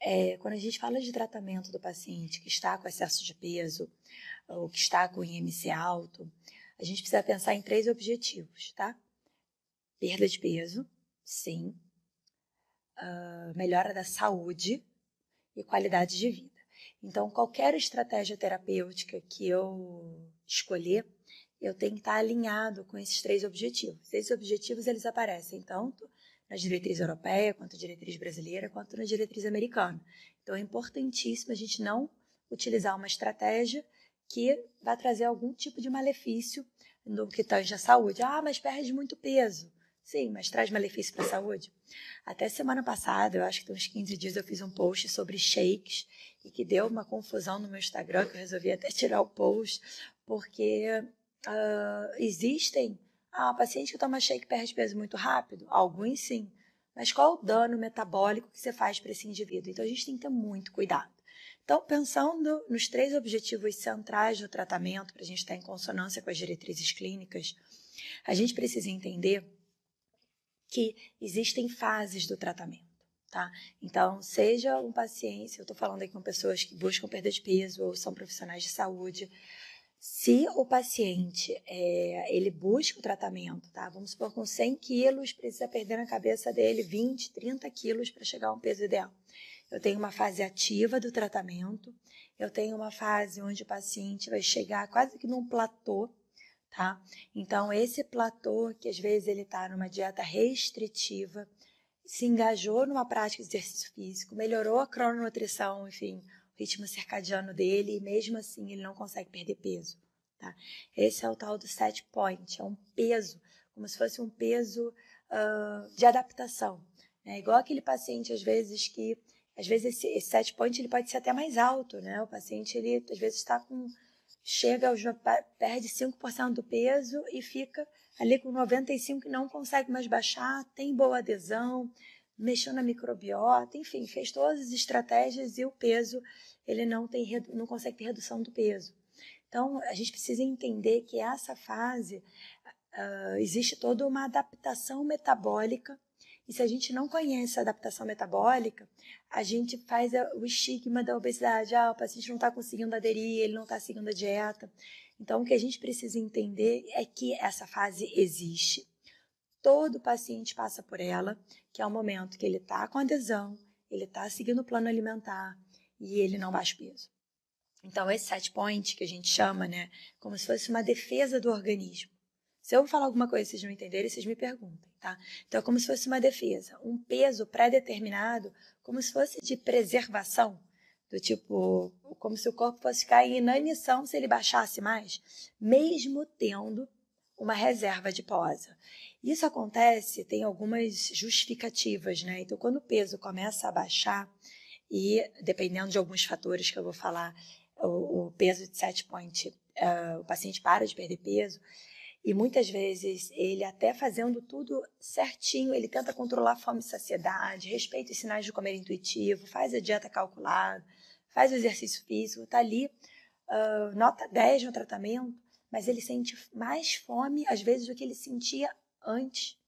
É, quando a gente fala de tratamento do paciente que está com excesso de peso ou que está com IMC alto, a gente precisa pensar em três objetivos, tá? Perda de peso, sim. Uh, melhora da saúde e qualidade de vida. Então, qualquer estratégia terapêutica que eu escolher, eu tenho que estar alinhado com esses três objetivos. Esses objetivos eles aparecem tanto na diretriz europeia, quanto na diretriz brasileira, quanto na diretriz americana. Então é importantíssimo a gente não utilizar uma estratégia que vai trazer algum tipo de malefício no que tange a saúde. Ah, mas perde muito peso. Sim, mas traz malefício para a saúde. Até semana passada, eu acho que tem uns 15 dias, eu fiz um post sobre shakes e que deu uma confusão no meu Instagram, que eu resolvi até tirar o post, porque uh, existem ah, paciente que toma shake perde peso muito rápido? Alguns sim. Mas qual o dano metabólico que você faz para esse indivíduo? Então a gente tem que ter muito cuidado. Então, pensando nos três objetivos centrais do tratamento, para a gente estar em consonância com as diretrizes clínicas, a gente precisa entender que existem fases do tratamento. Tá? Então, seja um paciente, eu estou falando aqui com pessoas que buscam perda de peso ou são profissionais de saúde, se o paciente é, ele busca o tratamento, tá? Vamos supor com 100 quilos, precisa perder na cabeça dele 20, 30 quilos para chegar a um peso ideal. Eu tenho uma fase ativa do tratamento, eu tenho uma fase onde o paciente vai chegar quase que num platô, tá? Então, esse platô, que às vezes ele está numa dieta restritiva, se engajou numa prática de exercício físico, melhorou a crononutrição, enfim, ritmo circadiano dele e mesmo assim ele não consegue perder peso. Tá? Esse é o tal do set point, é um peso, como se fosse um peso uh, de adaptação. Né? Igual aquele paciente, às vezes, que às vezes esse, esse set point ele pode ser até mais alto, né? O paciente ele às vezes está com chega aos, perde 5% do peso e fica ali com 95 e não consegue mais baixar, tem boa adesão, mexeu na microbiota, enfim, fez todas as estratégias e o peso, ele não, tem, não consegue ter redução do peso. Então, a gente precisa entender que essa fase uh, existe toda uma adaptação metabólica, e se a gente não conhece a adaptação metabólica, a gente faz o estigma da obesidade. Ah, o paciente não está conseguindo aderir, ele não está seguindo a dieta. Então, o que a gente precisa entender é que essa fase existe, todo paciente passa por ela, que é o momento que ele está com adesão, ele está seguindo o plano alimentar e ele não baixa peso. Então, esse set point que a gente chama, né, como se fosse uma defesa do organismo. Se eu falar alguma coisa e vocês não entenderem, vocês me perguntem, tá? Então, é como se fosse uma defesa, um peso pré-determinado, como se fosse de preservação, do tipo, como se o corpo fosse ficar em inanição se ele baixasse mais, mesmo tendo uma reserva adiposa. Isso acontece, tem algumas justificativas, né? Então, quando o peso começa a baixar, e dependendo de alguns fatores que eu vou falar, o, o peso de set point, uh, o paciente para de perder peso, e muitas vezes ele até fazendo tudo certinho, ele tenta controlar fome e saciedade, respeita os sinais de comer intuitivo, faz a dieta calculada, faz o exercício físico, está ali, uh, nota 10 no tratamento, mas ele sente mais fome, às vezes, do que ele sentia antes.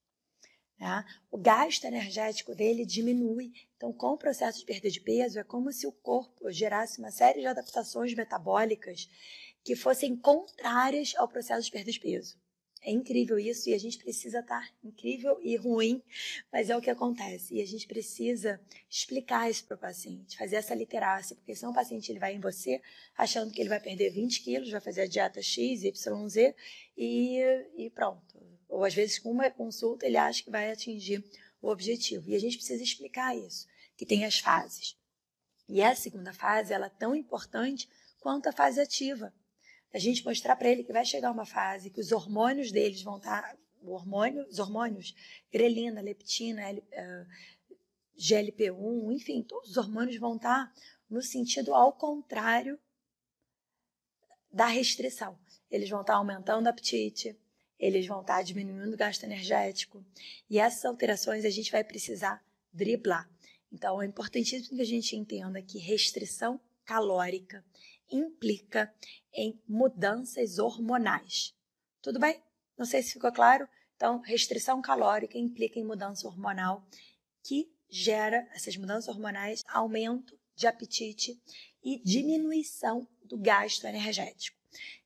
Né? O gasto energético dele diminui. Então, com o processo de perda de peso, é como se o corpo gerasse uma série de adaptações metabólicas que fossem contrárias ao processo de perda de peso. É incrível isso e a gente precisa estar incrível e ruim, mas é o que acontece. E a gente precisa explicar isso para o paciente, fazer essa literacia, porque senão o paciente ele vai em você achando que ele vai perder 20 quilos, vai fazer a dieta X, Y, Z e, e pronto. Ou às vezes com uma consulta ele acha que vai atingir o objetivo. E a gente precisa explicar isso, que tem as fases. E a segunda fase ela é tão importante quanto a fase ativa a gente mostrar para ele que vai chegar uma fase que os hormônios deles vão estar, tá, o hormônio, os hormônios, grelina, leptina, L, uh, GLP-1, enfim, todos os hormônios vão estar tá no sentido ao contrário da restrição. Eles vão estar tá aumentando o apetite, eles vão estar diminuindo o gasto energético, e essas alterações a gente vai precisar driblar. Então, é importantíssimo que a gente entenda que restrição calórica implica em mudanças hormonais. Tudo bem? Não sei se ficou claro. Então, restrição calórica implica em mudança hormonal que gera essas mudanças hormonais aumento de apetite e diminuição do gasto energético.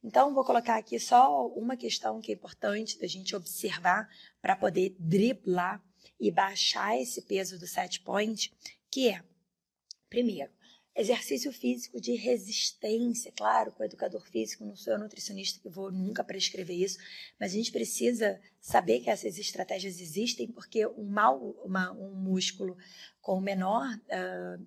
Então, vou colocar aqui só uma questão que é importante da gente observar para poder driblar e baixar esse peso do set point, que é, primeiro, exercício físico de resistência. Claro, com o educador físico, não sou eu nutricionista que vou nunca prescrever isso, mas a gente precisa saber que essas estratégias existem, porque um, mal, uma, um músculo com menor, uh,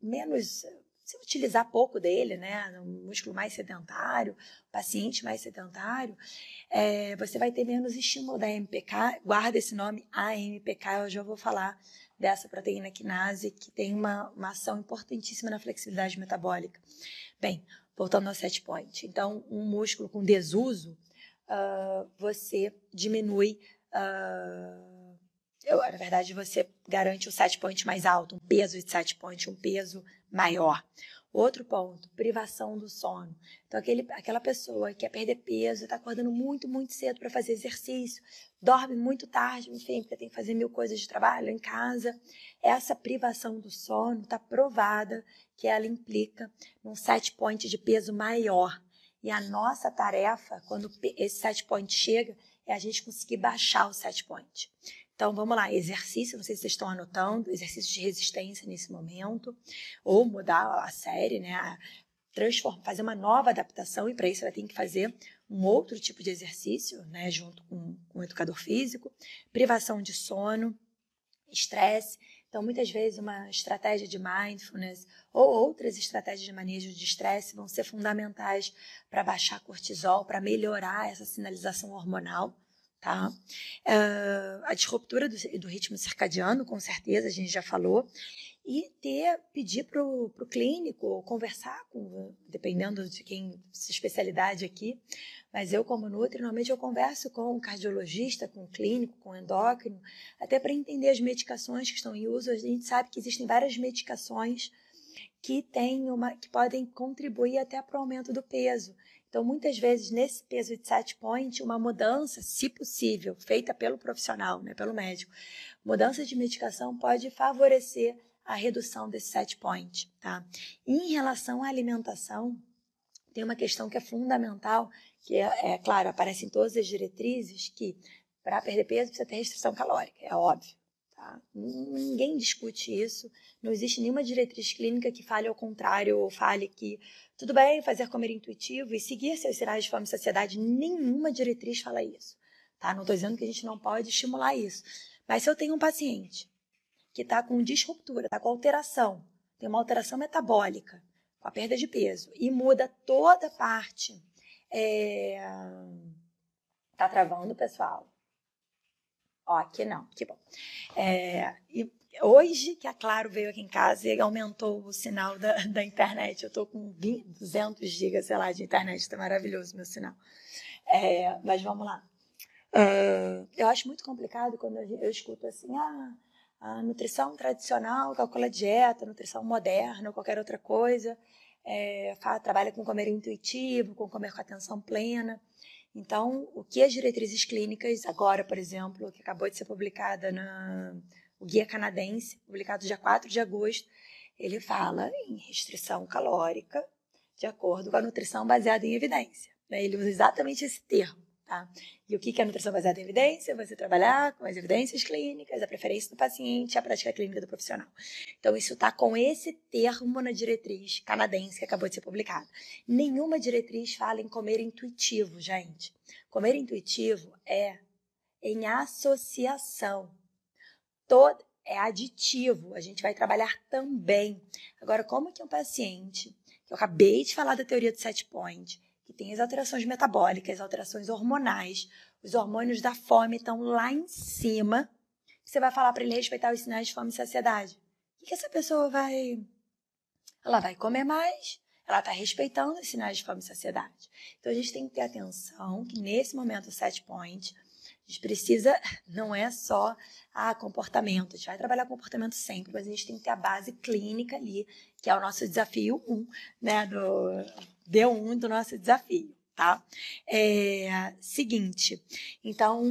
menos se utilizar pouco dele, né, um músculo mais sedentário, paciente mais sedentário, é, você vai ter menos estímulo da MPK. Guarda esse nome, AMPK, eu já vou falar dessa proteína quinase, que tem uma, uma ação importantíssima na flexibilidade metabólica. Bem, voltando ao set point. Então, um músculo com desuso, uh, você diminui. Uh, na verdade, você garante o set point mais alto, um peso de set point, um peso maior. Outro ponto, privação do sono. Então, aquele, aquela pessoa que quer perder peso, está acordando muito, muito cedo para fazer exercício, dorme muito tarde, enfim, porque tem que fazer mil coisas de trabalho em casa. Essa privação do sono está provada que ela implica num set point de peso maior. E a nossa tarefa, quando esse set point chega, é a gente conseguir baixar o set point. Então, vamos lá, exercício, não sei se vocês estão anotando, exercício de resistência nesse momento, ou mudar a série, né? Transformar, fazer uma nova adaptação, e para isso vai ter que fazer um outro tipo de exercício, né? Junto com, com o educador físico, privação de sono, estresse. Então, muitas vezes, uma estratégia de mindfulness ou outras estratégias de manejo de estresse vão ser fundamentais para baixar cortisol, para melhorar essa sinalização hormonal tá? Uh, a disruptura do, do, ritmo circadiano, com certeza, a gente já falou. E ter, pedir para o clínico, conversar com, dependendo de quem, sua especialidade aqui, mas eu, como Nutri, normalmente eu converso com o cardiologista, com o clínico, com o endócrino, até para entender as medicações que estão em uso. A gente sabe que existem várias medicações que, têm uma, que podem contribuir até para o aumento do peso. Então, muitas vezes, nesse peso de set point, uma mudança, se possível, feita pelo profissional, né, pelo médico, mudança de medicação pode favorecer a redução desse set point. Tá? Em relação à alimentação, tem uma questão que é fundamental, que é, é claro, aparece em todas as diretrizes, que para perder peso precisa ter restrição calórica, é óbvio. Tá? Ninguém discute isso, não existe nenhuma diretriz clínica que fale ao contrário ou fale que tudo bem fazer comer intuitivo e seguir seus sinais de fome e saciedade, nenhuma diretriz fala isso. Tá? Não estou dizendo que a gente não pode estimular isso. Mas se eu tenho um paciente que está com disruptura, está com alteração, tem uma alteração metabólica, com a perda de peso, e muda toda a parte. É... Tá travando, pessoal? Ó, aqui não, que bom. É... E hoje que a Claro veio aqui em casa e aumentou o sinal da, da internet. Eu estou com 20, 200 gigas, sei lá, de internet. Está maravilhoso meu sinal. É, mas vamos lá. É, eu acho muito complicado quando eu escuto assim, ah, a nutrição tradicional calcula dieta, nutrição moderna ou qualquer outra coisa. É, fala, trabalha com comer intuitivo, com comer com atenção plena. Então, o que as diretrizes clínicas, agora, por exemplo, que acabou de ser publicada na o Guia Canadense, publicado dia 4 de agosto, ele fala em restrição calórica de acordo com a nutrição baseada em evidência. Né? Ele usa exatamente esse termo. Tá? E o que é a nutrição baseada em evidência? Você trabalhar com as evidências clínicas, a preferência do paciente, a prática clínica do profissional. Então, isso está com esse termo na diretriz canadense que acabou de ser publicado. Nenhuma diretriz fala em comer intuitivo, gente. Comer intuitivo é em associação todo é aditivo, a gente vai trabalhar também. Agora, como que um paciente, que eu acabei de falar da teoria do set point, que tem as alterações metabólicas, as alterações hormonais, os hormônios da fome estão lá em cima, você vai falar para ele respeitar os sinais de fome e saciedade. O que, essa pessoa vai. Ela vai comer mais, ela está respeitando os sinais de fome e saciedade. Então a gente tem que ter atenção que nesse momento o set point a gente precisa, não é só ah, comportamento, a gente vai trabalhar comportamento sempre, mas a gente tem que ter a base clínica ali, que é o nosso desafio 1, né, do D1 do nosso desafio, tá? É, seguinte, então,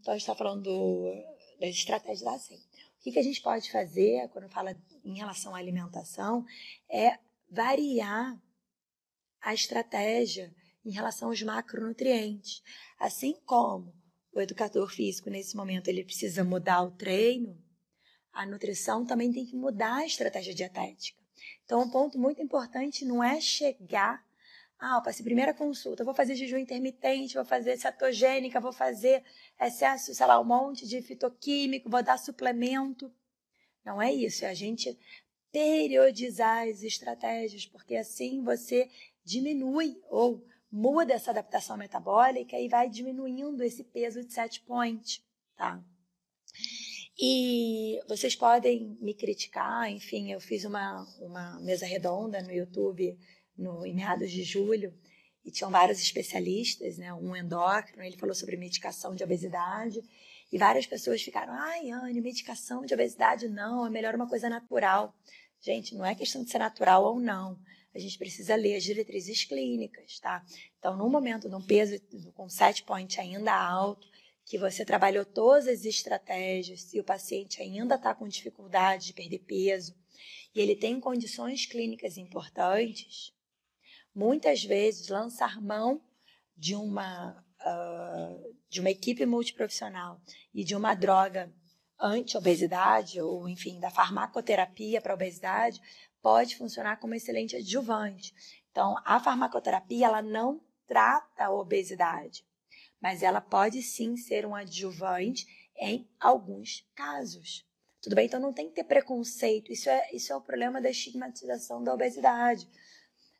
então a gente está falando do, das estratégias da SEM. O que, que a gente pode fazer quando fala em relação à alimentação é variar a estratégia em relação aos macronutrientes. Assim como o educador físico, nesse momento, ele precisa mudar o treino, a nutrição também tem que mudar a estratégia dietética. Então, um ponto muito importante não é chegar. Ah, eu passei primeira consulta, vou fazer jejum intermitente, vou fazer cetogênica, vou fazer excesso, sei lá, um monte de fitoquímico, vou dar suplemento. Não é isso, é a gente periodizar as estratégias, porque assim você diminui ou muda essa adaptação metabólica e vai diminuindo esse peso de set point, tá? E vocês podem me criticar, enfim, eu fiz uma, uma mesa redonda no YouTube no, em meados de julho e tinham vários especialistas, né? Um endócrino, ele falou sobre medicação de obesidade e várias pessoas ficaram, ai, Anne, medicação de obesidade não, é melhor uma coisa natural. Gente, não é questão de ser natural ou não a gente precisa ler as diretrizes clínicas, tá? Então, no momento de um peso com set point ainda alto, que você trabalhou todas as estratégias, se o paciente ainda está com dificuldade de perder peso e ele tem condições clínicas importantes, muitas vezes lançar mão de uma, uh, de uma equipe multiprofissional e de uma droga anti-obesidade, ou enfim, da farmacoterapia para obesidade, pode funcionar como excelente adjuvante. Então, a farmacoterapia ela não trata a obesidade, mas ela pode sim ser um adjuvante em alguns casos. Tudo bem? Então não tem que ter preconceito. Isso é, isso é o problema da estigmatização da obesidade.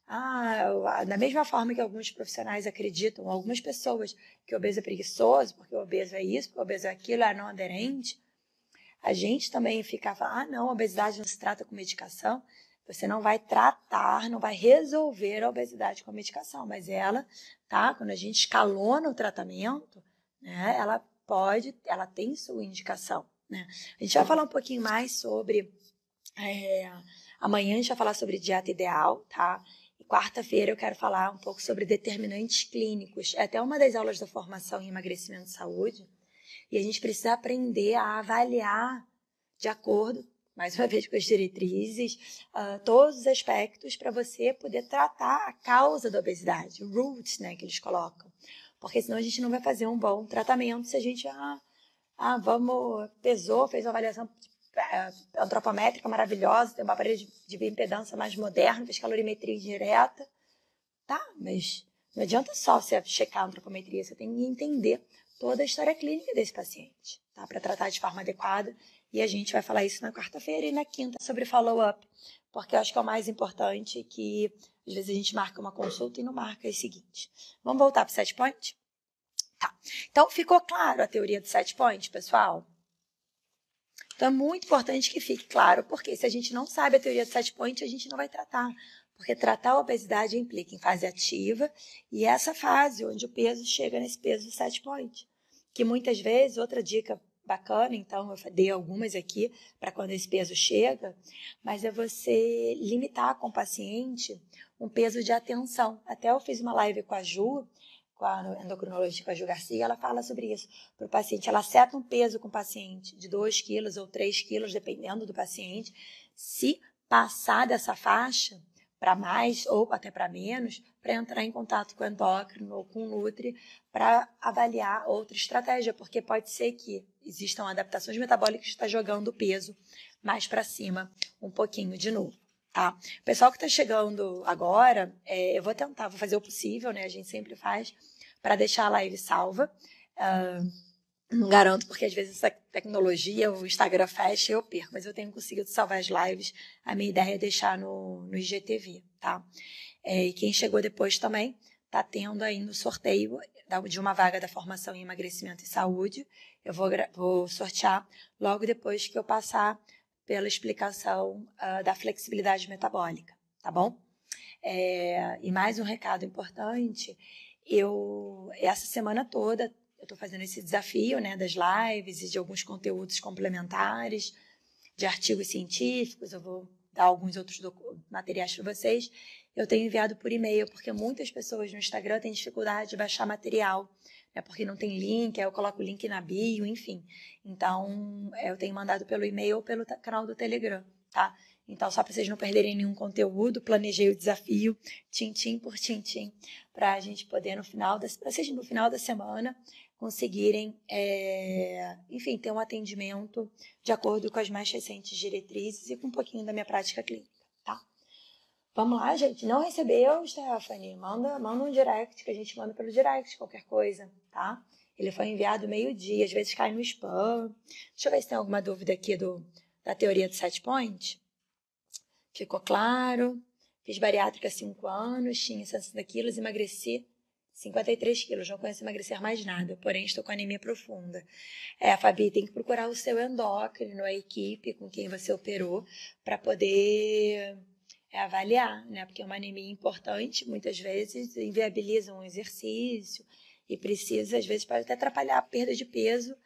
Ah, da mesma forma que alguns profissionais acreditam, algumas pessoas, que o obeso é preguiçoso, porque o obeso é isso, porque o obeso é aquilo, é não aderente, a gente também fica falando, ah, não, a obesidade não se trata com medicação. Você não vai tratar, não vai resolver a obesidade com a medicação, mas ela, tá? Quando a gente escalona o tratamento, né, ela pode, ela tem sua indicação, né? A gente vai falar um pouquinho mais sobre é, amanhã a gente vai falar sobre dieta ideal, tá? E quarta-feira eu quero falar um pouco sobre determinantes clínicos. É até uma das aulas da formação em emagrecimento e saúde. E a gente precisa aprender a avaliar de acordo mais uma vez com as diretrizes, uh, todos os aspectos para você poder tratar a causa da obesidade, roots, né, que eles colocam. Porque senão a gente não vai fazer um bom tratamento se a gente, ah, ah vamos, pesou, fez uma avaliação uh, antropométrica maravilhosa, tem um aparelho de, de bioimpedância mais moderno, fez calorimetria direta. Tá, mas não adianta só você checar a antropometria, você tem que entender toda a história clínica desse paciente, tá? Para tratar de forma adequada e a gente vai falar isso na quarta-feira e na quinta sobre follow-up, porque eu acho que é o mais importante que às vezes a gente marca uma consulta e não marca o seguinte. Vamos voltar para o set point? Tá. Então, ficou claro a teoria do set point, pessoal? Então, é muito importante que fique claro, porque se a gente não sabe a teoria do set point, a gente não vai tratar. Porque tratar a obesidade implica em fase ativa e essa fase onde o peso chega nesse peso do set point. Que muitas vezes, outra dica bacana, então eu dei algumas aqui para quando esse peso chega, mas é você limitar com o paciente um peso de atenção. Até eu fiz uma live com a Ju, com a endocrinologista, com a Ju Garcia, ela fala sobre isso para o paciente. Ela seta um peso com o paciente de 2 quilos ou 3 quilos, dependendo do paciente. Se passar dessa faixa, para mais ou até para menos, para entrar em contato com o endócrino ou com o Nutri para avaliar outra estratégia, porque pode ser que existam adaptações metabólicas que está jogando o peso mais para cima um pouquinho de novo. Tá? O pessoal que está chegando agora, é, eu vou tentar, vou fazer o possível, né? A gente sempre faz, para deixar a live salva. Uh, não garanto, porque às vezes essa tecnologia, o Instagram fecha e eu perco, mas eu tenho conseguido salvar as lives. A minha ideia é deixar no, no IGTV, tá? É, e quem chegou depois também está tendo ainda o sorteio de uma vaga da formação em emagrecimento e saúde. Eu vou, vou sortear logo depois que eu passar pela explicação uh, da flexibilidade metabólica, tá bom? É, e mais um recado importante, eu essa semana toda eu estou fazendo esse desafio né, das lives e de alguns conteúdos complementares, de artigos científicos. Eu vou dar alguns outros materiais para vocês, eu tenho enviado por e-mail, porque muitas pessoas no Instagram têm dificuldade de baixar material, né, porque não tem link, aí eu coloco o link na bio, enfim. Então, eu tenho mandado pelo e-mail ou pelo canal do Telegram, tá? Então, só para vocês não perderem nenhum conteúdo, planejei o desafio, tintim por tintim, para a gente poder no final da, no final da semana conseguirem, é, enfim, ter um atendimento de acordo com as mais recentes diretrizes e com um pouquinho da minha prática clínica, tá? Vamos lá, gente. Não recebeu, Stephanie? Manda, manda um direct, que a gente manda pelo direct, qualquer coisa, tá? Ele foi enviado meio-dia, às vezes cai no spam. Deixa eu ver se tem alguma dúvida aqui do, da teoria do set point. Ficou claro. Fiz bariátrica há 5 anos, tinha 60 quilos, emagreci 53 quilos. Não conheço emagrecer mais nada, porém estou com anemia profunda. É, Fabi, tem que procurar o seu endócrino, a equipe com quem você operou, para poder é, avaliar, né? Porque é uma anemia importante, muitas vezes inviabiliza um exercício e precisa, às vezes, pode até atrapalhar a perda de peso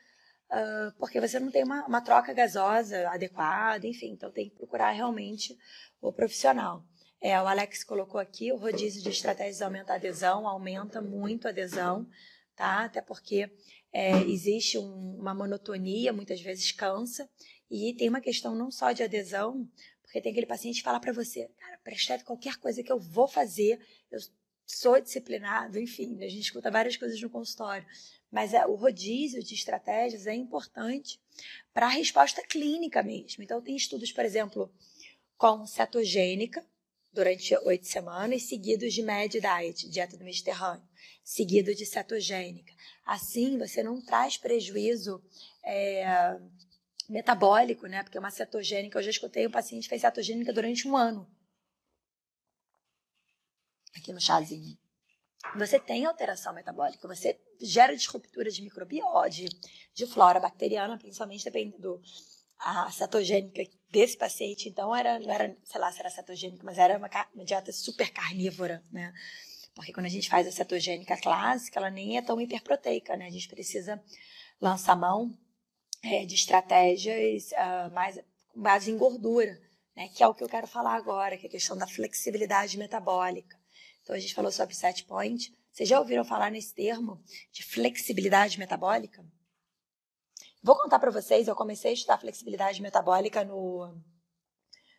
uh, porque você não tem uma, uma troca gasosa adequada, enfim, então tem que procurar realmente o profissional. É, o Alex colocou aqui, o rodízio de estratégias aumenta a adesão, aumenta muito a adesão, tá? Até porque é, existe um, uma monotonia, muitas vezes cansa, e tem uma questão não só de adesão, porque tem aquele paciente que fala para você, cara, prescreve qualquer coisa que eu vou fazer, eu sou disciplinado, enfim, a gente escuta várias coisas no consultório. Mas é, o rodízio de estratégias é importante para a resposta clínica mesmo. Então, tem estudos, por exemplo, com cetogênica durante oito semanas, seguidos de Med Diet, dieta do Mediterrâneo, seguido de cetogênica. Assim, você não traz prejuízo é, metabólico, né? Porque uma cetogênica, eu já escutei um paciente que fez cetogênica durante um ano. Aqui no chazinho você tem alteração metabólica, você gera disruptura de microbiota, de, de flora bacteriana, principalmente dependendo a cetogênica desse paciente. Então, era, não era, sei lá se era cetogênica, mas era uma, uma dieta super carnívora, né? Porque quando a gente faz a cetogênica clássica, ela nem é tão hiperproteica, né? A gente precisa lançar mão é, de estratégias uh, mais base em gordura, né? Que é o que eu quero falar agora, que é a questão da flexibilidade metabólica. Então, a gente falou sobre set point. Vocês já ouviram falar nesse termo de flexibilidade metabólica? Vou contar para vocês, eu comecei a estudar flexibilidade metabólica no,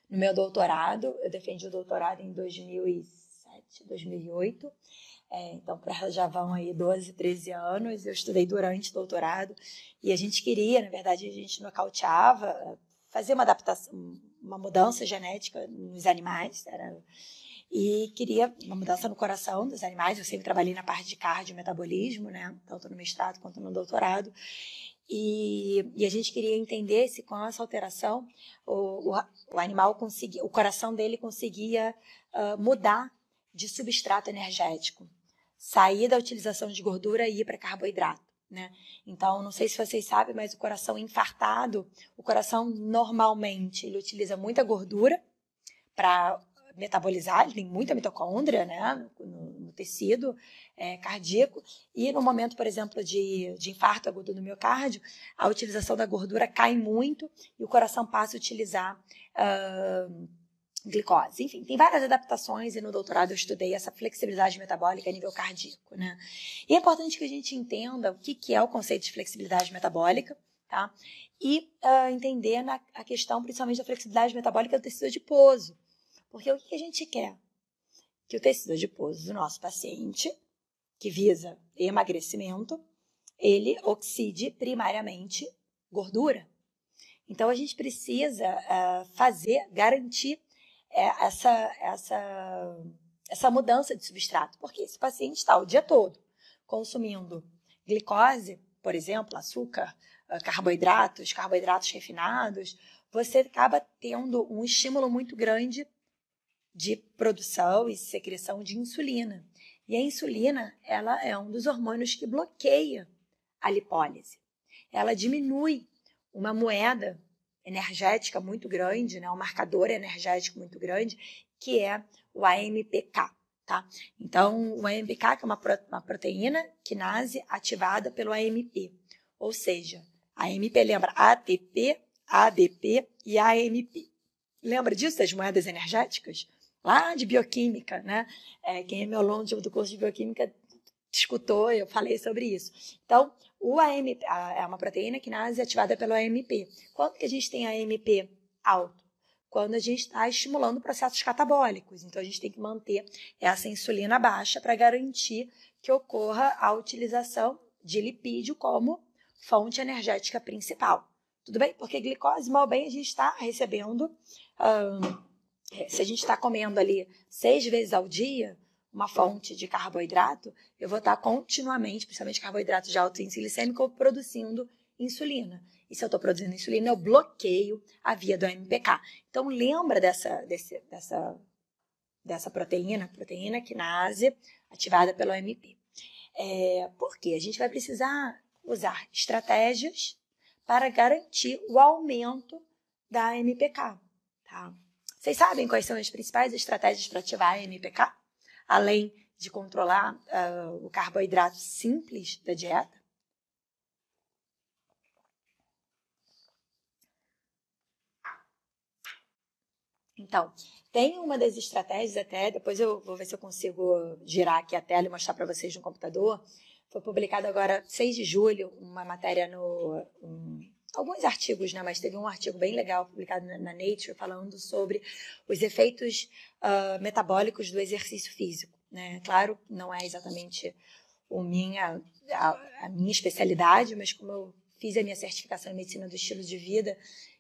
no meu doutorado. Eu defendi o doutorado em 2007, 2008. É, então, para já vão aí 12, 13 anos. Eu estudei durante o doutorado e a gente queria, na verdade, a gente nocauteava, fazer uma adaptação, uma mudança genética nos animais. Era e queria uma mudança no coração dos animais. Eu sempre trabalhei na parte de cardio-metabolismo, né? Tanto no mestrado quanto no doutorado. E, e, a gente queria entender se com essa alteração o, o, o animal conseguia, o coração dele conseguia uh, mudar de substrato energético, sair da utilização de gordura e ir para carboidrato. Né? Então, não sei se vocês sabem, mas o coração infartado, o coração normalmente ele utiliza muita gordura para metabolizar, ele tem muita mitocôndria né, no, no tecido é, cardíaco, e no momento, por exemplo, de, de infarto agudo no miocárdio, a utilização da gordura cai muito e o coração passa a utilizar uh, glicose. Enfim, tem várias adaptações e no doutorado eu estudei essa flexibilidade metabólica a nível cardíaco. Né? E é importante que a gente entenda o que, que é o conceito de flexibilidade metabólica, tá? E uh, entender na, a questão principalmente da flexibilidade metabólica do tecido adiposo. Porque o que a gente quer? Que o tecido adiposo do nosso paciente, que visa emagrecimento, ele oxide primariamente gordura. Então a gente precisa uh, fazer, garantir uh, essa, essa, essa mudança de substrato, porque esse paciente está o dia todo consumindo glicose, por exemplo, açúcar, uh, carboidratos, carboidratos refinados, você acaba tendo um estímulo muito grande de produção e secreção de insulina. E a insulina, ela é um dos hormônios que bloqueia a lipólise. Ela diminui uma moeda energética muito grande, né, um marcador energético muito grande, que é o AMPK. Tá? Então, o AMPK é uma, uma proteína quinase ativada pelo AMP. Ou seja, AMP lembra ATP, ADP e AMP. lembra disso, das moedas energéticas? Lá de bioquímica, né? É, quem é meu aluno do curso de bioquímica escutou, eu falei sobre isso. Então, o AMP é uma proteína quinase ativada pelo AMP. Quando que a gente tem AMP alto? Quando a gente está estimulando processos catabólicos. Então, a gente tem que manter essa insulina baixa para garantir que ocorra a utilização de lipídio como fonte energética principal. Tudo bem? Porque glicose, mal bem, a gente está recebendo. Se a gente está comendo ali seis vezes ao dia, uma fonte de carboidrato, eu vou estar tá continuamente, principalmente carboidrato de alto índice glicêmico, produzindo insulina. E se eu estou produzindo insulina, eu bloqueio a via do MPK. Então, lembra dessa, desse, dessa, dessa proteína, proteína quinase, ativada pelo AMP. É, porque a gente vai precisar usar estratégias para garantir o aumento da MPK. Tá? Vocês sabem quais são as principais estratégias para ativar a MPK? Além de controlar uh, o carboidrato simples da dieta? Então, tem uma das estratégias até, depois eu vou ver se eu consigo girar aqui a tela e mostrar para vocês no computador. Foi publicado agora, 6 de julho, uma matéria no. Alguns artigos, né? Mas teve um artigo bem legal publicado na, na Nature falando sobre os efeitos uh, metabólicos do exercício físico. Né? Claro, não é exatamente o minha, a, a minha especialidade, mas como eu fiz a minha certificação em medicina do estilo de vida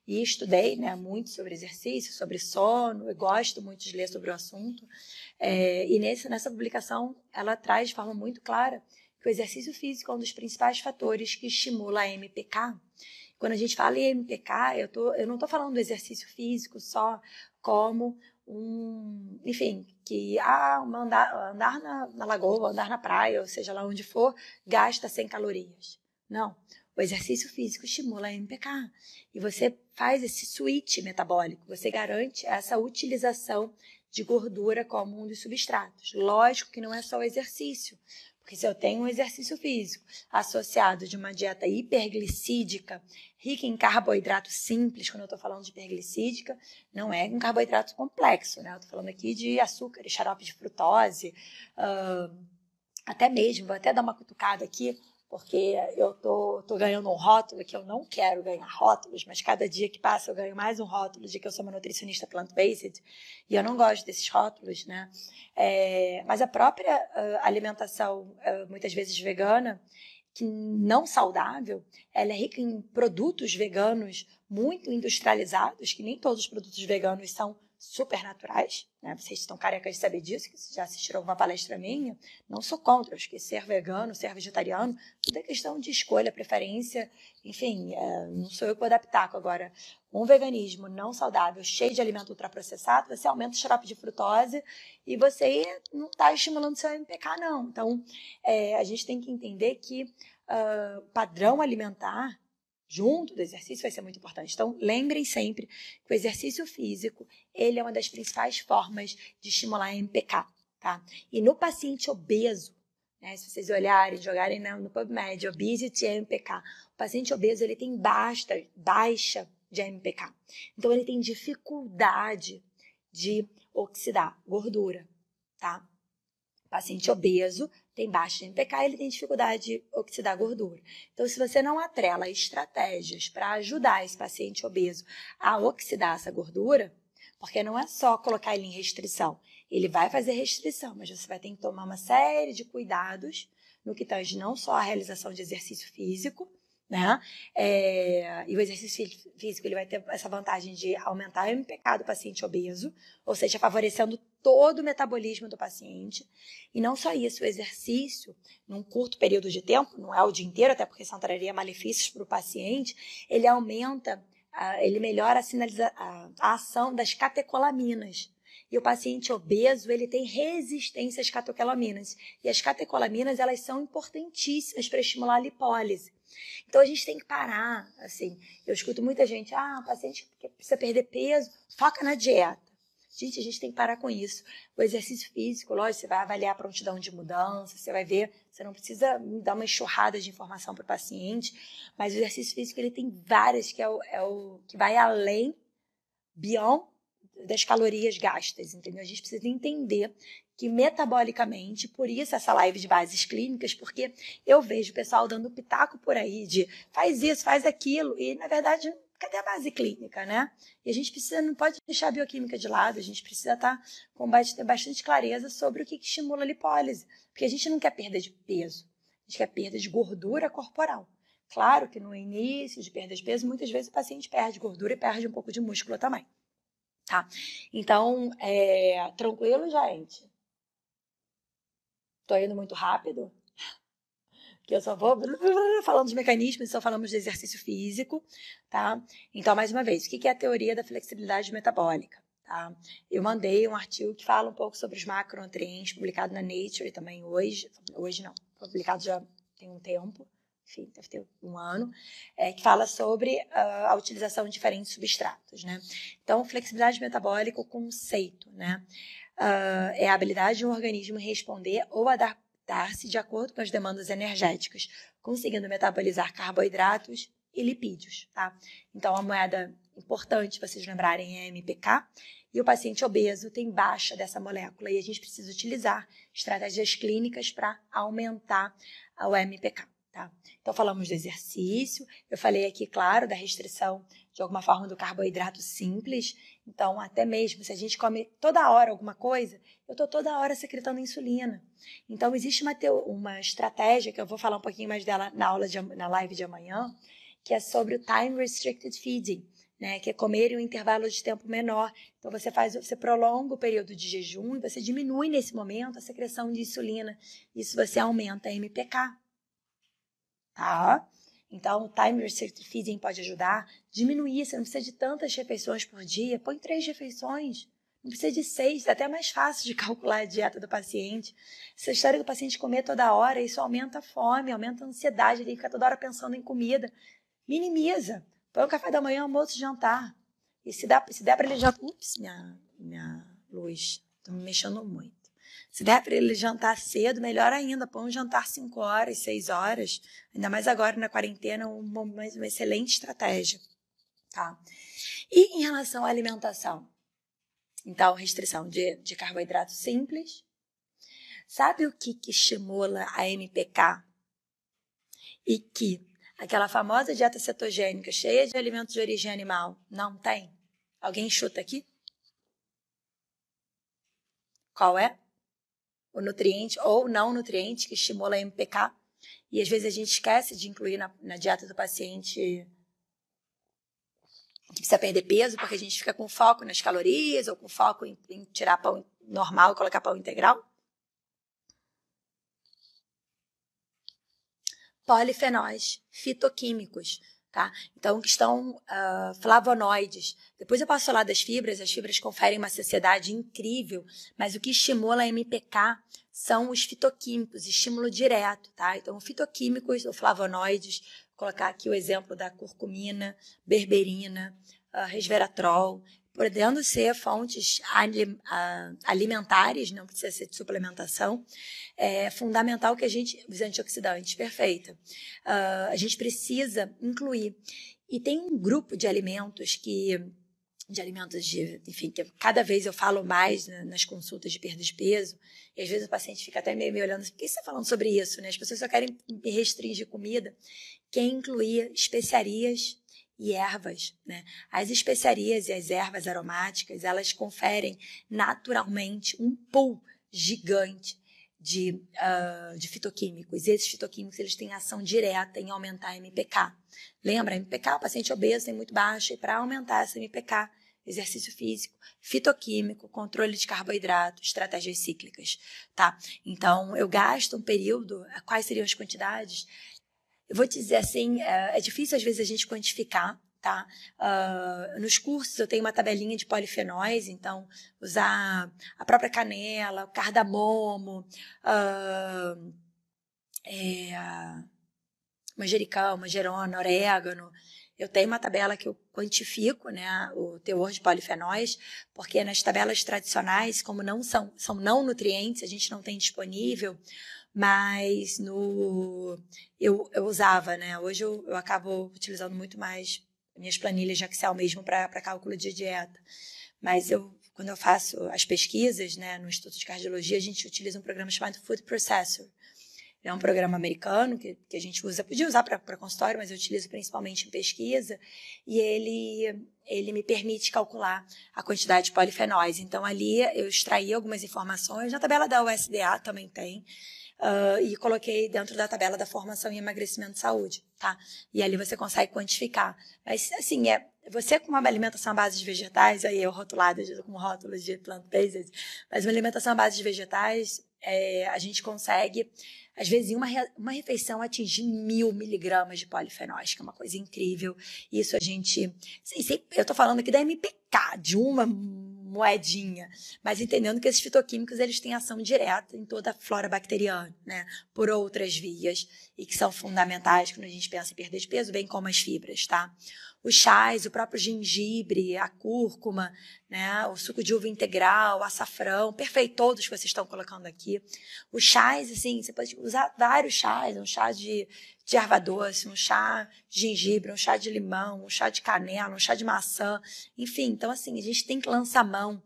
e estudei né, muito sobre exercício, sobre sono, eu gosto muito de ler sobre o assunto. É, e nesse, nessa publicação, ela traz de forma muito clara que o exercício físico é um dos principais fatores que estimula a MPK. Quando a gente fala em MPK, eu, tô, eu não estou falando do exercício físico só como um, enfim, que ah, andar, andar na, na lagoa, andar na praia, ou seja lá onde for, gasta 100 calorias. Não. O exercício físico estimula a MPK. E você faz esse switch metabólico, você garante essa utilização de gordura como um dos substratos. Lógico que não é só o exercício, porque se eu tenho um exercício físico associado de uma dieta hiperglicídica, rica em carboidrato simples, quando eu estou falando de hiperglicídica, não é um carboidrato complexo, né? Eu estou falando aqui de açúcar, e xarope de frutose, uh, até mesmo, vou até dar uma cutucada aqui, porque eu tô, tô ganhando um rótulo que eu não quero ganhar rótulos, mas cada dia que passa eu ganho mais um rótulo de que eu sou uma nutricionista plant-based, e eu não gosto desses rótulos, né? É, mas a própria uh, alimentação, uh, muitas vezes vegana, que não saudável, ela é rica em produtos veganos muito industrializados, que nem todos os produtos veganos são supernaturais, né? Vocês estão carecas de saber disso, que já assistiram alguma palestra minha. Não sou contra, acho que ser vegano, ser vegetariano, tudo é questão de escolha, preferência, enfim, é, não sou eu que vou adaptar. Agora, um veganismo não saudável, cheio de alimento ultraprocessado, você aumenta o xarope de frutose e você não está estimulando seu MPK, não. Então, é, a gente tem que entender que uh, padrão alimentar junto do exercício vai ser muito importante. Então, lembrem sempre que o exercício físico, ele é uma das principais formas de estimular a MPK, tá? E no paciente obeso, né, se vocês olharem, jogarem no PubMed, obesity e MPK, o paciente obeso, ele tem baixa, baixa de MPK. Então, ele tem dificuldade de oxidar gordura, tá? Paciente obeso tem baixa MPK, ele tem dificuldade de oxidar gordura. Então, se você não atrela estratégias para ajudar esse paciente obeso a oxidar essa gordura, porque não é só colocar ele em restrição, ele vai fazer restrição, mas você vai ter que tomar uma série de cuidados no que tange não só a realização de exercício físico, né? É, e o exercício físico ele vai ter essa vantagem de aumentar o MPK do paciente obeso, ou seja, favorecendo todo o metabolismo do paciente. E não só isso, o exercício, num curto período de tempo, não é o dia inteiro, até porque isso traria malefícios para o paciente, ele aumenta, ele melhora a, a ação das catecolaminas. E o paciente obeso, ele tem resistência às catecolaminas. E as catecolaminas, elas são importantíssimas para estimular a lipólise. Então a gente tem que parar, assim, eu escuto muita gente, ah, paciente que precisa perder peso, foca na dieta. Gente, a gente tem que parar com isso. O exercício físico, lógico, você vai avaliar a prontidão de mudança, você vai ver, você não precisa dar uma enxurrada de informação para o paciente, mas o exercício físico ele tem várias que é o, é o que vai além, beyond das calorias gastas, entendeu? A gente precisa entender que metabolicamente, por isso essa live de bases clínicas, porque eu vejo o pessoal dando pitaco por aí de faz isso, faz aquilo, e na verdade, cadê a base clínica, né? E a gente precisa, não pode deixar a bioquímica de lado, a gente precisa estar tá com bastante clareza sobre o que estimula a lipólise, porque a gente não quer perda de peso, a gente quer perda de gordura corporal. Claro que no início de perda de peso, muitas vezes o paciente perde gordura e perde um pouco de músculo também. Tá? Então, é, tranquilo, gente? Tô indo muito rápido? Que eu só vou falando dos mecanismos, só falamos de exercício físico, tá? Então, mais uma vez, o que é a teoria da flexibilidade metabólica? Tá? Eu mandei um artigo que fala um pouco sobre os macronutrientes, publicado na Nature também hoje. Hoje não, publicado já tem um tempo enfim, deve ter um ano, é, que fala sobre uh, a utilização de diferentes substratos, né? Então, flexibilidade metabólica, o conceito, né? Uh, é a habilidade de um organismo responder ou adaptar-se de acordo com as demandas energéticas, conseguindo metabolizar carboidratos e lipídios, tá? Então, a moeda importante vocês lembrarem é MPK, e o paciente obeso tem baixa dessa molécula, e a gente precisa utilizar estratégias clínicas para aumentar o MPK. Tá? Então, falamos do exercício, eu falei aqui, claro, da restrição de alguma forma do carboidrato simples. Então, até mesmo se a gente come toda hora alguma coisa, eu estou toda hora secretando insulina. Então, existe uma, uma estratégia, que eu vou falar um pouquinho mais dela na aula de, na live de amanhã, que é sobre o time restricted feeding. Né, que é comer em um intervalo de tempo menor. Então você faz, você prolonga o período de jejum e você diminui nesse momento a secreção de insulina. Isso você aumenta a MPK tá? Então, o time restricted feeding pode ajudar. Diminuir, você não precisa de tantas refeições por dia, põe três refeições. Não precisa de seis, é até mais fácil de calcular a dieta do paciente. Essa história do paciente comer toda hora, isso aumenta a fome, aumenta a ansiedade, ele fica toda hora pensando em comida. Minimiza. Põe o café da manhã, almoço jantar. E se, dá, se der para ele jantar. Ups, minha, minha luz. Estou me mexendo muito. Se der para ele jantar cedo, melhor ainda. Põe um jantar 5 horas, 6 horas. Ainda mais agora na quarentena, uma, uma excelente estratégia. Tá? E em relação à alimentação? Então, restrição de, de carboidrato simples. Sabe o que, que estimula a MPK? E que aquela famosa dieta cetogênica cheia de alimentos de origem animal não tem? Alguém chuta aqui? Qual é? O nutriente ou não nutriente que estimula a MPK. E às vezes a gente esquece de incluir na, na dieta do paciente que precisa perder peso, porque a gente fica com foco nas calorias ou com foco em, em tirar pão normal e colocar pão integral. Polifenóis, fitoquímicos, Tá? Então, que estão uh, flavonoides. Depois eu passo falar das fibras, as fibras conferem uma saciedade incrível, mas o que estimula a MPK são os fitoquímicos, estímulo direto, tá? Então, fitoquímicos ou flavonoides, vou colocar aqui o exemplo da curcumina, berberina, uh, resveratrol, podendo ser fontes alimentares, não precisa ser de suplementação, é fundamental que a gente, os antioxidantes, perfeita. Uh, a gente precisa incluir. E tem um grupo de alimentos que de alimentos de, enfim, que cada vez eu falo mais nas consultas de perda de peso, e às vezes o paciente fica até meio me olhando assim, por que você está falando sobre isso? Né? As pessoas só querem restringir comida, que é incluir especiarias e ervas. Né? As especiarias e as ervas aromáticas, elas conferem naturalmente um pool gigante de, uh, de fitoquímicos. E esses fitoquímicos eles têm ação direta em aumentar a MPK. Lembra, MPK, o paciente obeso tem muito baixo, e para aumentar essa MPK, exercício físico, fitoquímico, controle de carboidrato, estratégias cíclicas, tá? Então, eu gasto um período, quais seriam as quantidades? Eu vou te dizer assim, é, é difícil às vezes a gente quantificar, tá? Uh, nos cursos eu tenho uma tabelinha de polifenóis, então usar a própria canela, o cardamomo, uh, é, manjericão, manjerona, orégano. Eu tenho uma tabela que eu quantifico né, o teor de polifenóis, porque nas tabelas tradicionais, como não são, são não nutrientes, a gente não tem disponível, mas no eu, eu usava, né? Hoje eu, eu acabo utilizando muito mais minhas planilhas de Excel mesmo para cálculo de dieta. mas eu quando eu faço as pesquisas, né, no Instituto de Cardiologia, a gente utiliza um programa chamado Food Processor. É um programa americano que, que a gente usa, podia usar para consultório, mas eu utilizo principalmente em pesquisa, e ele, ele me permite calcular a quantidade de polifenóis. Então, ali eu extraí algumas informações, na tabela da USDA também tem, uh, e coloquei dentro da tabela da formação em emagrecimento de saúde, tá? E ali você consegue quantificar. Mas, assim, é, você com uma alimentação à base de vegetais, aí eu rotulada com rótulos de plant-based, mas uma alimentação à base de vegetais, é, a gente consegue, às vezes, em uma, uma refeição, atingir mil miligramas de polifenóis, que é uma coisa incrível. Isso a gente. Eu estou falando aqui da MPK, de uma moedinha, mas entendendo que esses fitoquímicos eles têm ação direta em toda a flora bacteriana, né, por outras vias e que são fundamentais quando a gente pensa em perda de peso, bem como as fibras, tá? Os chás, o próprio gengibre, a cúrcuma, né, o suco de uva integral, o açafrão, perfeito, todos que vocês estão colocando aqui. Os chás, assim, você pode usar vários chás, um chá de, de erva doce, um chá de gengibre, um chá de limão, um chá de canela, um chá de maçã, enfim. Então, assim, a gente tem que lançar mão,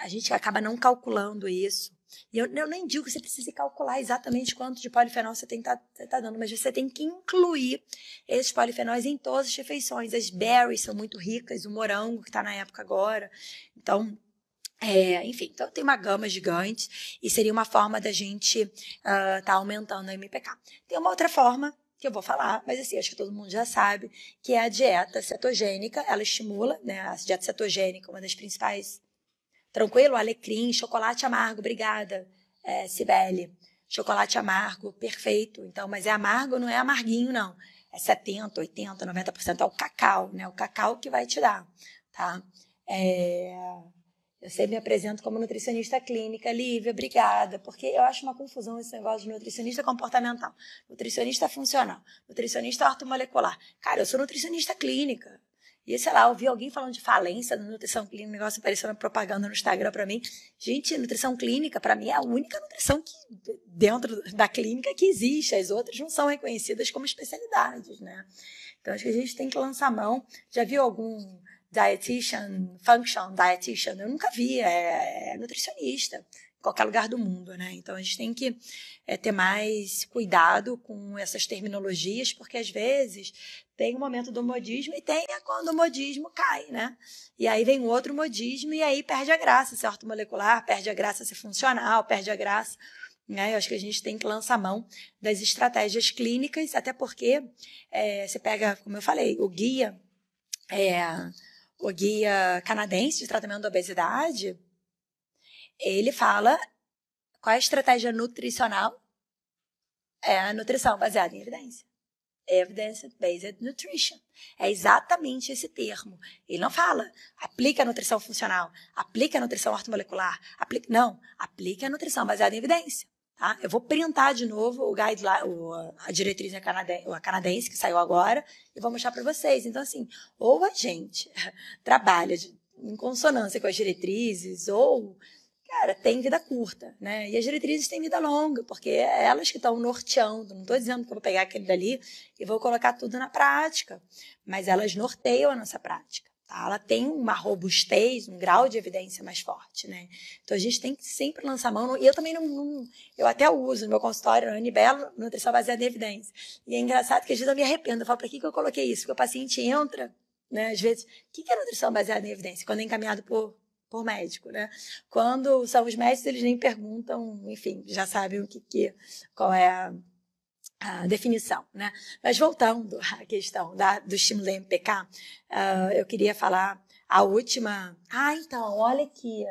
a gente acaba não calculando isso. E eu, eu, nem digo que você precise calcular exatamente quanto de polifenol você que tá, tá dando, mas você tem que incluir esses polifenóis em todas as refeições. As berries são muito ricas, o morango, que está na época agora. Então, é, enfim, então tem uma gama gigante e seria uma forma da gente estar uh, tá aumentando a MPK. Tem uma outra forma que eu vou falar, mas assim, acho que todo mundo já sabe, que é a dieta cetogênica. Ela estimula, né, a dieta cetogênica, uma das principais. Tranquilo? Alecrim, chocolate amargo, obrigada, é, Cibele. Chocolate amargo, perfeito. Então, mas é amargo, não é amarguinho, não. É 70, 80, 90% é o cacau, né? O cacau que vai te dar, tá? É... Eu sempre me apresento como nutricionista clínica. Lívia, obrigada, porque eu acho uma confusão esse negócio de nutricionista comportamental, nutricionista funcional, nutricionista ortomolecular. Cara, eu sou nutricionista clínica. E, sei lá, eu ouvi alguém falando de falência da nutrição clínica, negócio apareceu na propaganda no Instagram para mim. Gente, nutrição clínica, para mim, é a única nutrição que, dentro da clínica que existe. As outras não são reconhecidas como especialidades, né? Então, acho que a gente tem que lançar mão. Já viu algum dietitian, function dietitian, eu nunca vi, é, é nutricionista, qualquer lugar do mundo, né? Então a gente tem que é, ter mais cuidado com essas terminologias, porque às vezes tem o momento do modismo e tem quando o modismo cai, né? E aí vem outro modismo e aí perde a graça ser ortomolecular, perde a graça ser funcional, perde a graça. Né? Eu acho que a gente tem que lançar mão das estratégias clínicas, até porque é, você pega, como eu falei, o guia é, o guia canadense de tratamento da obesidade, ele fala qual é a estratégia nutricional? É a nutrição baseada em evidência. Evidence-based nutrition. É exatamente esse termo. Ele não fala, aplica a nutrição funcional, aplica a nutrição ortomolecular, aplica, não, aplica a nutrição baseada em evidência. Tá? Eu vou printar de novo o guideline, a diretriz canadense, a canadense que saiu agora e vou mostrar para vocês. Então, assim, ou a gente trabalha de, em consonância com as diretrizes, ou, cara, tem vida curta, né? E as diretrizes têm vida longa, porque é elas que estão norteando. Não estou dizendo que eu vou pegar aquele dali e vou colocar tudo na prática, mas elas norteiam a nossa prática. Tá? Ela tem uma robustez, um grau de evidência mais forte, né? Então a gente tem que sempre lançar mão. E eu também não, não, Eu até uso no meu consultório, no Anibelo, nutrição baseada em evidência. E é engraçado que às vezes eu me arrependo. Eu falo, para que, que eu coloquei isso? Porque o paciente entra, né? Às vezes, o que é nutrição baseada em evidência? Quando é encaminhado por, por médico, né? Quando são os médicos, eles nem perguntam, enfim, já sabem o que, que qual é a a definição, né? Mas voltando à questão da, do estímulo MPK, uh, ah, eu queria falar a última. Ah, então, olha aqui,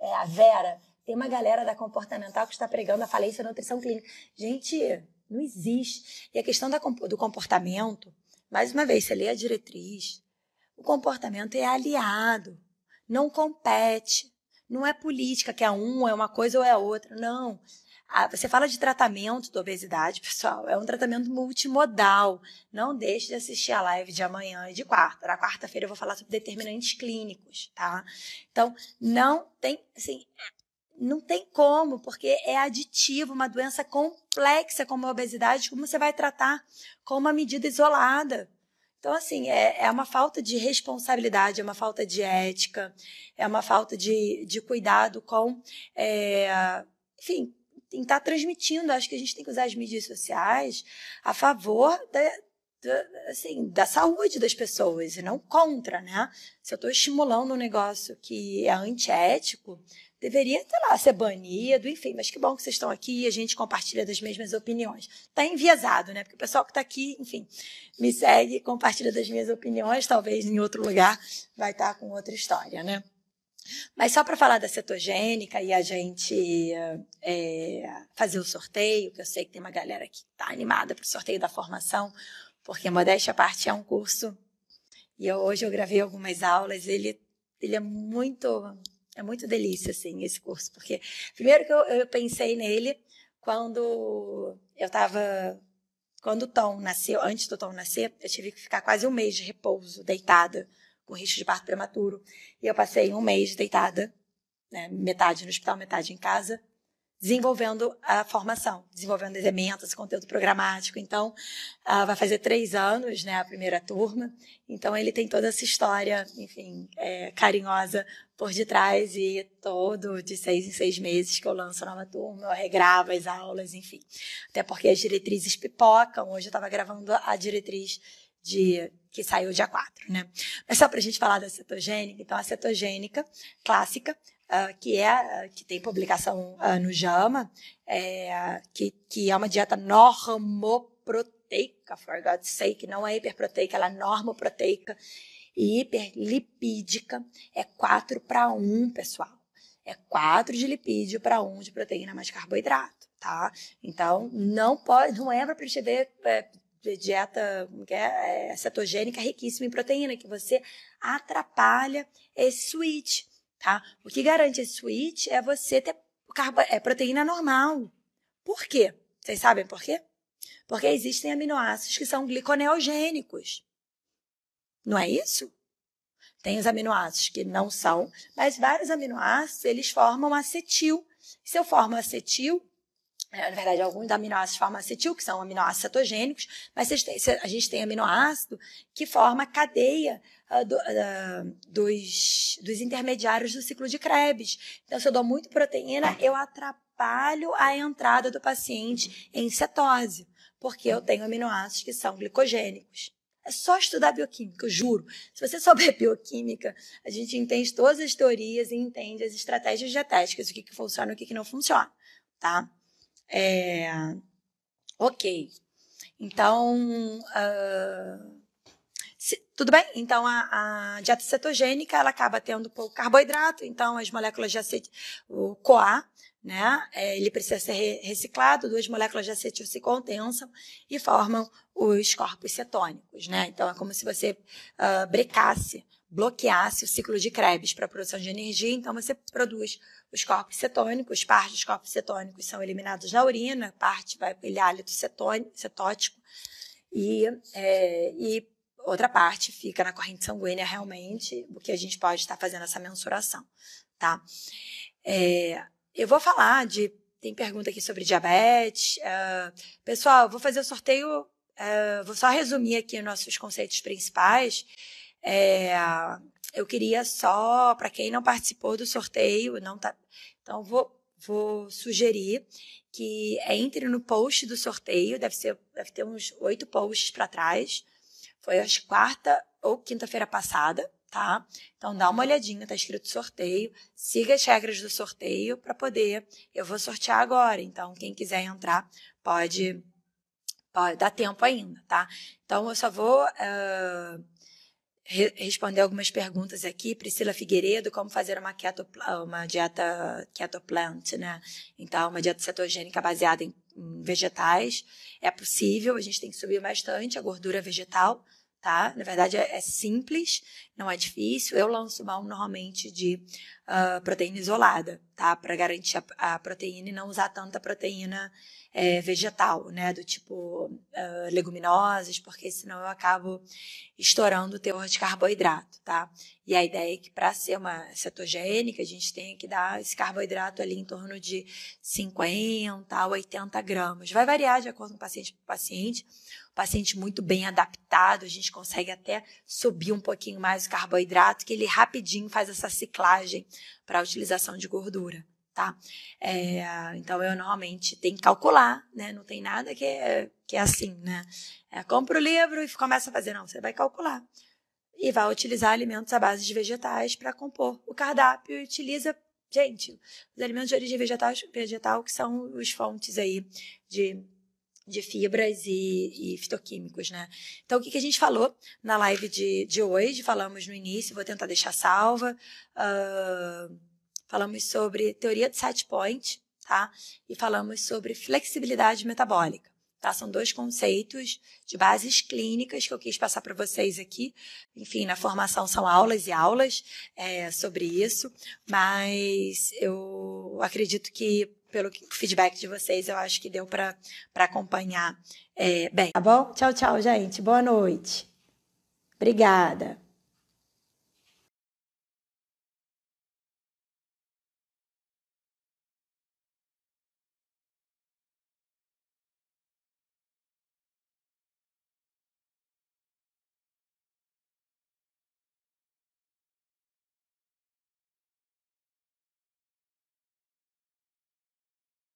é, a Vera, tem uma galera da comportamental que está pregando a falência da nutrição clínica. Gente, não existe. E a questão da, do comportamento, mais uma vez, você lê a diretriz, o comportamento é aliado, não compete. Não é política, que é um, é uma coisa ou é outra. Não. Você fala de tratamento da obesidade, pessoal, é um tratamento multimodal. Não deixe de assistir a live de amanhã e de quarta. Na quarta-feira eu vou falar sobre determinantes clínicos, tá? Então, não tem, assim, não tem como, porque é aditivo, uma doença complexa como a obesidade, como você vai tratar com uma medida isolada. Então, assim, é, é uma falta de responsabilidade, é uma falta de ética, é uma falta de, de cuidado com, é, enfim, em estar transmitindo. Acho que a gente tem que usar as mídias sociais a favor da, da, assim, da saúde das pessoas e não contra, né? Se eu estou estimulando um negócio que é antiético, deveria, sei lá, ser banido, enfim, mas que bom que vocês estão aqui e a gente compartilha das mesmas opiniões. Está enviesado, né? Porque o pessoal que está aqui, enfim, me segue, compartilha das minhas opiniões, talvez em outro lugar vai estar tá com outra história, né? Mas só para falar da cetogênica e a gente é, fazer o sorteio, que eu sei que tem uma galera que está animada para o sorteio da formação, porque modéstia à parte é um curso e hoje eu gravei algumas aulas, ele, ele é muito é muito delícia, assim, esse curso, porque primeiro que eu, eu pensei nele quando eu estava. Quando o Tom nasceu, antes do Tom nascer, eu tive que ficar quase um mês de repouso, deitada, com risco de parto prematuro. E eu passei um mês deitada, né, metade no hospital, metade em casa, desenvolvendo a formação, desenvolvendo elementos, conteúdo programático. Então, uh, vai fazer três anos, né, a primeira turma. Então, ele tem toda essa história, enfim, é, carinhosa por detrás e todo de seis em seis meses que eu lanço a nova turma, eu regravo as aulas, enfim. Até porque as diretrizes pipocam. Hoje eu estava gravando a diretriz de que saiu dia 4, né? Mas só para a gente falar da cetogênica, então a cetogênica clássica uh, que é que tem publicação uh, no JAMA, é, que, que é uma dieta normoproteica, for God's sake, não é hiperproteica, ela é normoproteica e hiperlipídica, é 4 para 1, pessoal. É 4 de lipídio para 1 de proteína mais carboidrato, tá? Então, não pode, não é para prescrever é, dieta que é, é, cetogênica riquíssima em proteína, que você atrapalha esse switch tá? O que garante esse switch é você ter carbo, é, proteína normal. Por quê? Vocês sabem por quê? Porque existem aminoácidos que são gliconeogênicos. Não é isso? Tem os aminoácidos que não são, mas vários aminoácidos eles formam acetil. Se eu formo acetil, na verdade, alguns aminoácidos formam acetil, que são aminoácidos cetogênicos, mas a gente tem aminoácido que forma cadeia uh, do, uh, dos, dos intermediários do ciclo de Krebs. Então, se eu dou muito proteína, eu atrapalho a entrada do paciente em cetose, porque eu tenho aminoácidos que são glicogênicos. É só estudar bioquímica, eu juro. Se você souber bioquímica, a gente entende todas as teorias e entende as estratégias dietéticas, o que, que funciona e o que, que não funciona, tá? É, ok. Então, uh, se, tudo bem? Então, a, a, dieta cetogênica, ela acaba tendo pouco carboidrato, então as moléculas de acetil, o CoA, né, é, ele precisa ser reciclado, duas moléculas de acetil se condensam e formam os corpos cetônicos, né? Então, é como se você uh, brecasse bloqueasse o ciclo de Krebs para a produção de energia, então você produz os corpos cetônicos, parte dos corpos cetônicos são eliminados na urina, parte vai para o hálito cetótico e, é, e outra parte fica na corrente sanguínea realmente, o que a gente pode estar fazendo essa mensuração, tá? É, eu vou falar de, tem pergunta aqui sobre diabetes, uh, pessoal, vou fazer o sorteio, uh, vou só resumir aqui nossos conceitos principais, é, eu queria só, para quem não participou do sorteio, não tá, então vou, vou sugerir que entre no post do sorteio, deve, ser, deve ter uns oito posts para trás. Foi acho quarta ou quinta-feira passada, tá? Então dá uma olhadinha, tá escrito sorteio, siga as regras do sorteio para poder. Eu vou sortear agora, então quem quiser entrar pode, pode dar tempo ainda, tá? Então eu só vou uh, re responder algumas perguntas aqui. Priscila Figueiredo, como fazer uma, keto, uma dieta keto plant, né? Então, uma dieta cetogênica baseada em, em vegetais. É possível, a gente tem que subir bastante a gordura vegetal, tá? Na verdade, é, é simples, não é difícil. Eu lanço mão normalmente de uh, proteína isolada, tá? Para garantir a, a, proteína e não usar tanta proteína é, vegetal, né? Do tipo uh, leguminosas, porque senão eu acabo estourando o teor de carboidrato, tá? E a ideia é que para ser uma cetogênica, a gente tem que dar esse carboidrato ali em torno de 50 a 80 gramas. Vai variar de acordo com o paciente para paciente. O paciente muito bem adaptado, a gente consegue até subir um pouquinho mais o carboidrato, que ele rapidinho faz essa ciclagem para a utilização de gordura. Tá? É, então eu normalmente tenho que calcular, né? Não tem nada que é, que é assim, né? É, compra o livro e começa a fazer, não, você vai calcular e vai utilizar alimentos à base de vegetais para compor o cardápio e utiliza, gente, os alimentos de origem vegetal, vegetal que são os fontes aí de, de fibras e, e fitoquímicos, né? Então, o que, que a gente falou na live de, de hoje? Falamos no início, vou tentar deixar salva. Uh, falamos sobre teoria de set point, tá? E falamos sobre flexibilidade metabólica. Tá? São dois conceitos de bases clínicas que eu quis passar para vocês aqui. Enfim, na formação são aulas e aulas é, sobre isso, mas eu acredito que, pelo feedback de vocês, eu acho que deu para acompanhar é, bem. Tá bom? Tchau, tchau, gente. Boa noite. Obrigada.